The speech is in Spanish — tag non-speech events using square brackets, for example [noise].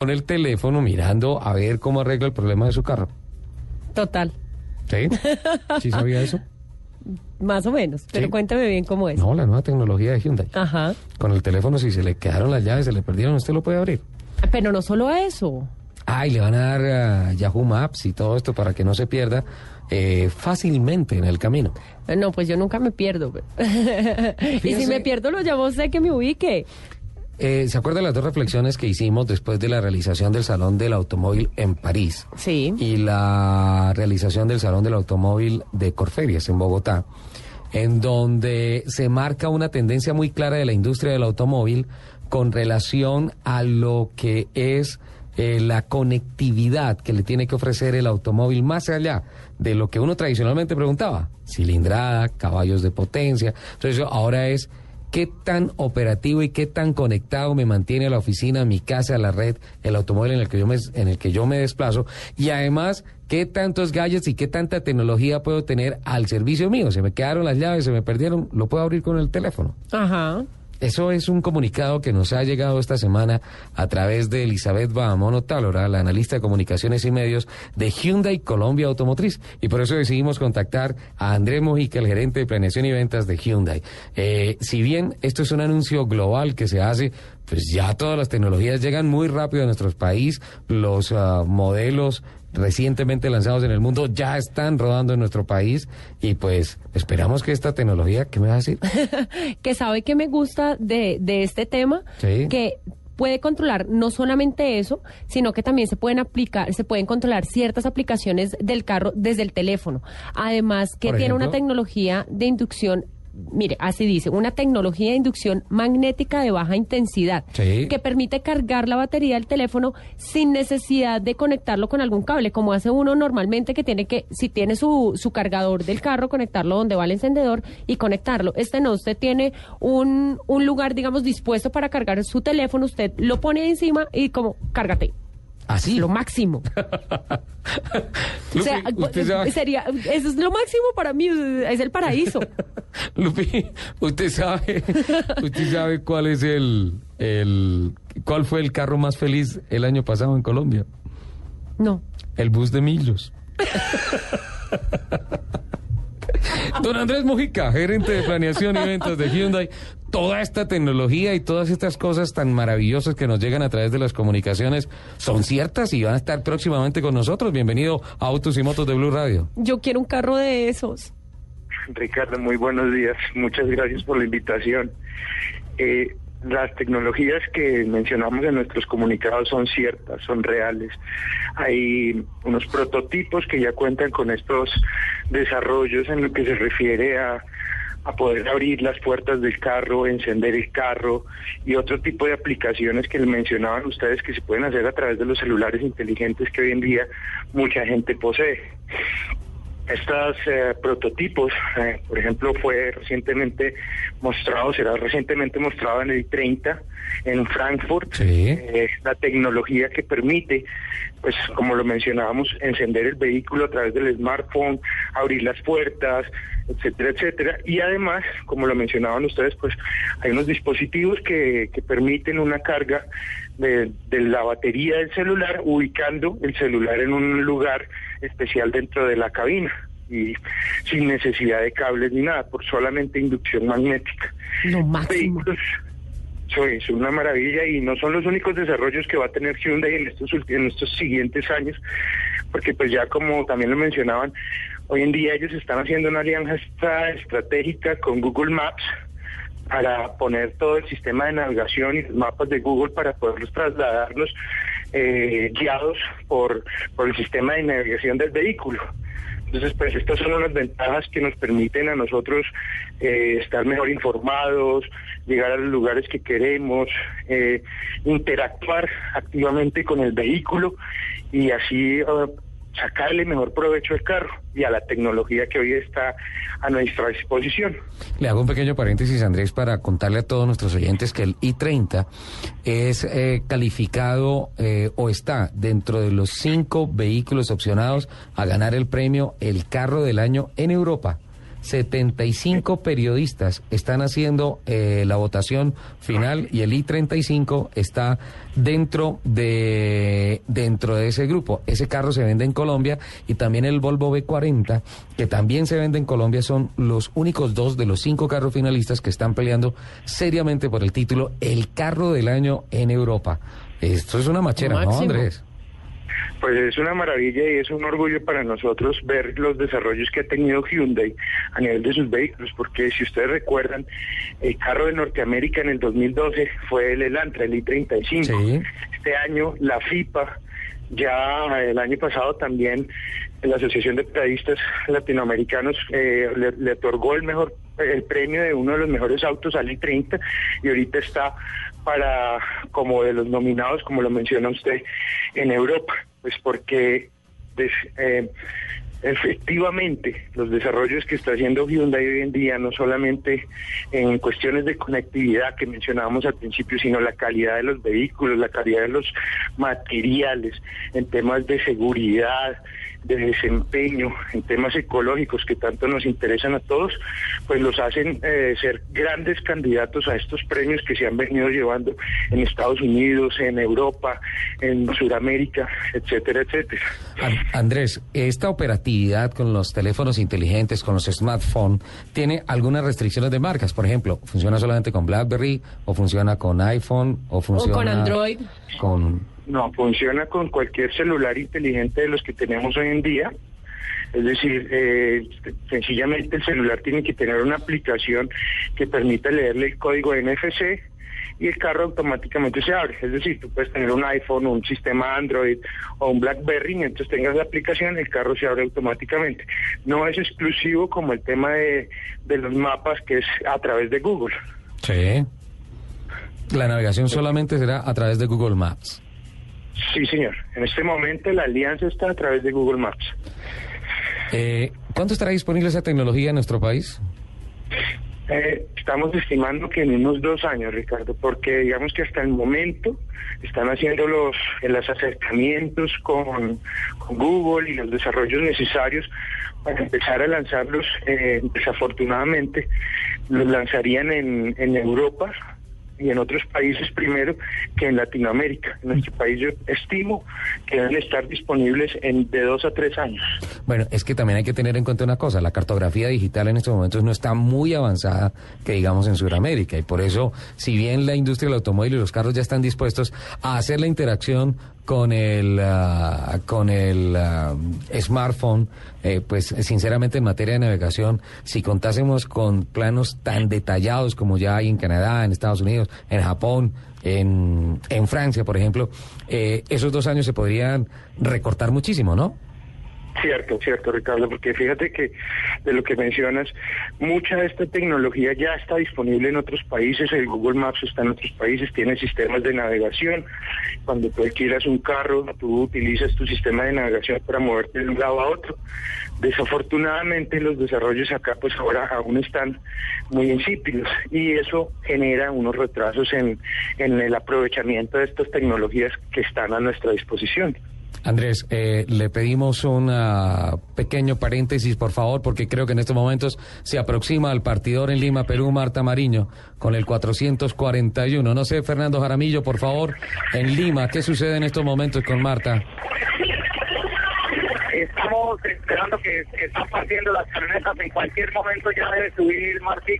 con el teléfono mirando a ver cómo arregla el problema de su carro. Total. ¿Sí? ¿Sí [laughs] sabía eso? Más o menos. Pero Sí. cuéntame bien cómo es. No, la nueva tecnología de Hyundai. Ajá. Con el teléfono, si se le quedaron las llaves, se le perdieron, usted lo puede abrir. Pero no solo eso. Ah, y le van a dar a Yahoo Maps y todo esto para que no se pierda eh, fácilmente en el camino. No, pues yo nunca me pierdo. [laughs] y si me pierdo, lo llamo sé que me ubique. Eh, ¿Se acuerda de las dos reflexiones que hicimos después de la realización del Salón del Automóvil en París? Sí. y la realización del Salón del Automóvil de Corferias en Bogotá, en donde se marca una tendencia muy clara de la industria del automóvil con relación a lo que es eh, la conectividad que le tiene que ofrecer el automóvil más allá de lo que uno tradicionalmente preguntaba, cilindrada, caballos de potencia. Entonces ahora es qué tan operativo y qué tan conectado me mantiene la oficina, mi casa, la red, el automóvil en el que yo me, en el que yo me desplazo y además qué tantos gadgets y qué tanta tecnología puedo tener al servicio mío. Se me quedaron las llaves, se me perdieron, lo puedo abrir con el teléfono. Ajá. Eso es un comunicado que nos ha llegado esta semana a través de Elizabeth Bahamono Tálora, la analista de comunicaciones y medios de Hyundai Colombia Automotriz. Y por eso decidimos contactar a Andrés Mojica, el gerente de planeación y ventas de Hyundai. Eh, si bien esto es un anuncio global que se hace, pues ya todas las tecnologías llegan muy rápido a nuestro país. Los ah, modelos recientemente lanzados en el mundo ya están rodando en nuestro país y pues esperamos que esta tecnología, ¿qué me va a decir? [laughs] que sabe que me gusta de, de este tema, Sí. que puede controlar no solamente eso, sino que también se pueden aplicar, se pueden controlar ciertas aplicaciones del carro desde el teléfono. Además, que tiene una tecnología de inducción Mire, así dice, una tecnología de inducción magnética de baja intensidad Sí. que permite cargar la batería del teléfono sin necesidad de conectarlo con algún cable, como hace uno normalmente que tiene que, si tiene su, su cargador del carro, conectarlo donde va el encendedor y conectarlo. Este no, usted tiene un, un lugar, digamos, dispuesto para cargar su teléfono, usted lo pone encima y como, cárgate. Así. Lo máximo. [laughs] O sea, sabe- sería, eso es lo máximo para mí, es el paraíso. [laughs] Lupi, usted sabe, usted sabe cuál es el, el, cuál fue el carro más feliz el año pasado en Colombia. No. El bus de Millos. [laughs] Don Andrés Mojica, gerente de planeación y ventas de Hyundai, toda esta tecnología y todas estas cosas tan maravillosas que nos llegan a través de las comunicaciones son ciertas y van a estar próximamente con nosotros. Bienvenido a Autos y Motos de Blue Radio. Yo quiero un carro de esos. Ricardo, muy buenos días. Muchas gracias por la invitación. Eh, las tecnologías que mencionamos en nuestros comunicados son ciertas, son reales. Hay unos prototipos que ya cuentan con estos desarrollos en lo que se refiere a, a poder abrir las puertas del carro, encender el carro y otro tipo de aplicaciones que mencionaban ustedes que se pueden hacer a través de los celulares inteligentes que hoy en día mucha gente posee. Estos eh, prototipos, eh, por ejemplo, fue recientemente mostrado, será recientemente mostrado en el 30 en Frankfurt, Sí. eh, la tecnología que permite, pues como lo mencionábamos, encender el vehículo a través del smartphone, abrir las puertas, etcétera, etcétera. Y además, como lo mencionaban ustedes, pues hay unos dispositivos que, que permiten una carga de, de la batería del celular, ubicando el celular en un lugar especial dentro de la cabina y sin necesidad de cables ni nada, por solamente inducción magnética. Lo máximo. Vehículos, eso es una maravilla y no son los únicos desarrollos que va a tener Hyundai en estos en estos siguientes años, porque pues ya como también lo mencionaban, hoy en día ellos están haciendo una alianza estra- estratégica con Google Maps para poner todo el sistema de navegación y los mapas de Google para poderlos trasladarlos eh, guiados por, por el sistema de navegación del vehículo. Entonces, pues estas son unas ventajas que nos permiten a nosotros eh, estar mejor informados, llegar a los lugares que queremos, eh, interactuar activamente con el vehículo y así eh, sacarle mejor provecho al carro y a la tecnología que hoy está a nuestra disposición. Le hago un pequeño paréntesis, Andrés, para contarle a todos nuestros oyentes que el i30 es eh, calificado eh, o está dentro de los cinco vehículos opcionados a ganar el premio El Carro del Año en Europa. 75 periodistas están haciendo eh, la votación final y el I-35 está dentro de, dentro de ese grupo. Ese carro se vende en Colombia y también el Volvo B40, que también se vende en Colombia, son los únicos dos de los cinco carros finalistas que están peleando seriamente por el título El carro del año en Europa. Esto es una machera, ¿no, Andrés? Pues es una maravilla y es un orgullo para nosotros ver los desarrollos que ha tenido Hyundai a nivel de sus vehículos, porque si ustedes recuerdan, el carro de Norteamérica en el 2012 fue el Elantra, el i35. Este año la FIPA, ya el año pasado también la Asociación de Periodistas Latinoamericanos eh, le, otorgó el mejor el premio de uno de los mejores autos al i30 y ahorita está para como de los nominados, como lo menciona usted, en Europa pues porque eh, efectivamente los desarrollos que está haciendo Hyundai hoy en día, no solamente en cuestiones de conectividad que mencionábamos al principio, sino la calidad de los vehículos, la calidad de los materiales, en temas de seguridad, de desempeño, en temas ecológicos que tanto nos interesan a todos, pues los hacen eh, ser grandes candidatos a estos premios que se han venido llevando en Estados Unidos, en Europa, en Sudamérica, etcétera, etcétera. Andrés, esta operatividad con los teléfonos inteligentes, con los smartphones, ¿tiene algunas restricciones de marcas? Por ejemplo, ¿funciona solamente con BlackBerry o funciona con iPhone o funciona con Android? Con no, funciona con cualquier celular inteligente de los que tenemos hoy en día. Es decir, eh, sencillamente el celular tiene que tener una aplicación que permita leerle el código NFC y el carro automáticamente se abre. Es decir, tú puedes tener un iPhone, un sistema Android o un BlackBerry, mientras tengas la aplicación, el carro se abre automáticamente. No es exclusivo como el tema de, de los mapas, que es a través de Google. Sí. La navegación solamente será a través de Google Maps. Sí, señor. En este momento la alianza está a través de Google Maps. Eh, ¿Cuánto estará disponible esa tecnología en nuestro país? Eh, estamos estimando que en unos dos años, Ricardo, porque digamos que hasta el momento están haciendo los, los acercamientos con, Google y los desarrollos necesarios para empezar a lanzarlos. Eh, desafortunadamente, los lanzarían en, en Europa y en otros países primero que en Latinoamérica. En nuestro país yo estimo que deben estar disponibles en de dos a tres años. Bueno, es que también hay que tener en cuenta una cosa, la cartografía digital en estos momentos no está muy avanzada que digamos en Sudamérica y por eso, si bien la industria del automóvil y los carros ya están dispuestos a hacer la interacción con el, ah, con el ah, smartphone, eh, pues sinceramente en materia de navegación, si contásemos con planos tan detallados como ya hay en Canadá, en Estados Unidos, en Japón, en, en Francia, por ejemplo, eh, esos dos años se podrían recortar muchísimo, ¿no? Cierto, cierto, Ricardo, porque fíjate que de lo que mencionas, mucha de esta tecnología ya está disponible en otros países, el Google Maps está en otros países, tiene sistemas de navegación. Cuando tú alquilas un carro, tú utilizas tu sistema de navegación para moverte de un lado a otro. Desafortunadamente los desarrollos acá pues ahora aún están muy insípidos y eso genera unos retrasos en, en el aprovechamiento de estas tecnologías que están a nuestra disposición. Andrés, eh, le pedimos un pequeño paréntesis, por favor, porque creo que en estos momentos se aproxima al partidor en Lima, Perú, Marta Mariño, con el 441. No sé, Fernando Jaramillo, por favor, en Lima, ¿qué sucede en estos momentos con Marta? Estamos esperando que, están partiendo las camionetas. En cualquier momento ya debe subir Martín.